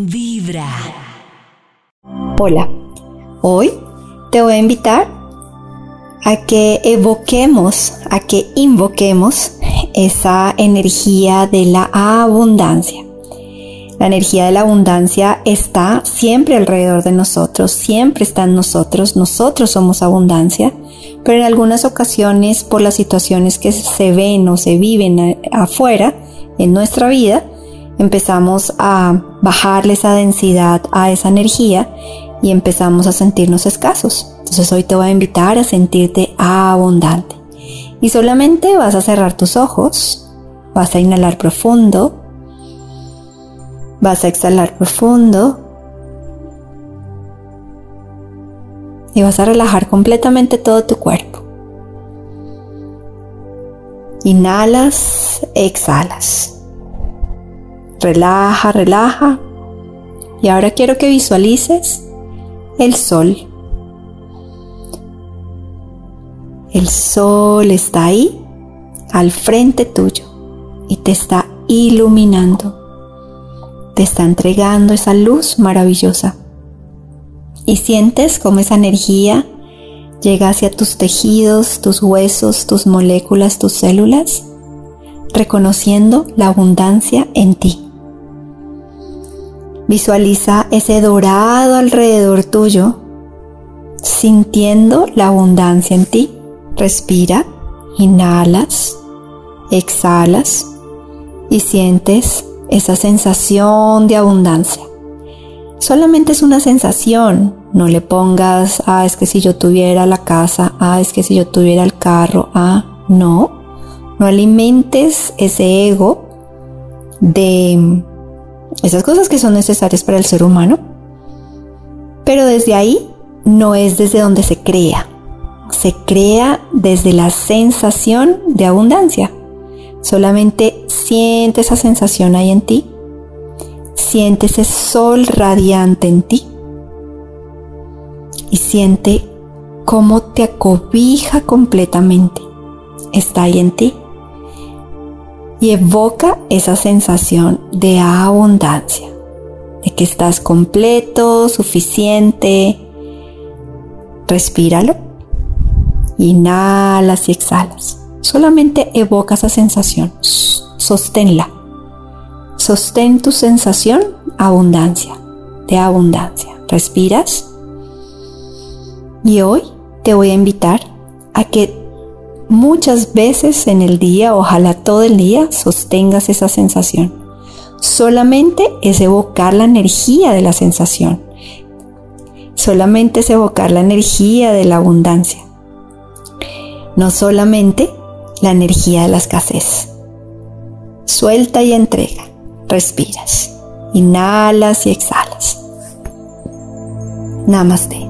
Vibra. Hola, hoy te voy a invitar a que evoquemos, a que invoquemos esa energía de la abundancia. La energía de la abundancia está siempre alrededor de nosotros, siempre está en nosotros, nosotros somos abundancia, pero en algunas ocasiones por las situaciones que se ven o se viven afuera en nuestra vida, empezamos a bajarle esa densidad a esa energía y empezamos a sentirnos escasos. Entonces hoy te voy a invitar a sentirte abundante. Y solamente vas a cerrar tus ojos, vas a inhalar profundo, vas a exhalar profundo y vas a relajar completamente todo tu cuerpo. Inhalas, exhalas. Relaja, relaja. Y ahora quiero que visualices el sol. El sol está ahí, al frente tuyo, y te está iluminando. Te está entregando esa luz maravillosa. Y sientes cómo esa energía llega hacia tus tejidos, tus huesos, tus moléculas, tus células, reconociendo la abundancia en ti. Visualiza ese dorado alrededor tuyo, sintiendo la abundancia en ti. Respira, inhalas, exhalas y sientes esa sensación de abundancia. Solamente es una sensación, no le pongas, ah, es que si yo tuviera la casa, ah, es que si yo tuviera el carro, ah, no, no alimentes ese ego de esas cosas que son necesarias para el ser humano, pero desde ahí no es desde donde se crea, se crea desde la sensación de abundancia. Solamente siente esa sensación ahí en ti, siente ese sol radiante en ti y siente cómo te acobija completamente. Está ahí en ti y evoca esa sensación de abundancia, de que estás completo, suficiente. Respíralo. Inhalas y exhalas. Solamente evoca esa sensación. Sosténla. Sostén tu sensación abundancia, de abundancia. Respiras. Y hoy te voy a invitar a que muchas veces en el día, ojalá todo el día, sostengas esa sensación. Solamente es evocar la energía de la sensación. Solamente es evocar la energía de la abundancia. No solamente la energía de la escasez. Suelta y entrega. Respiras. Inhalas y exhalas. Namaste.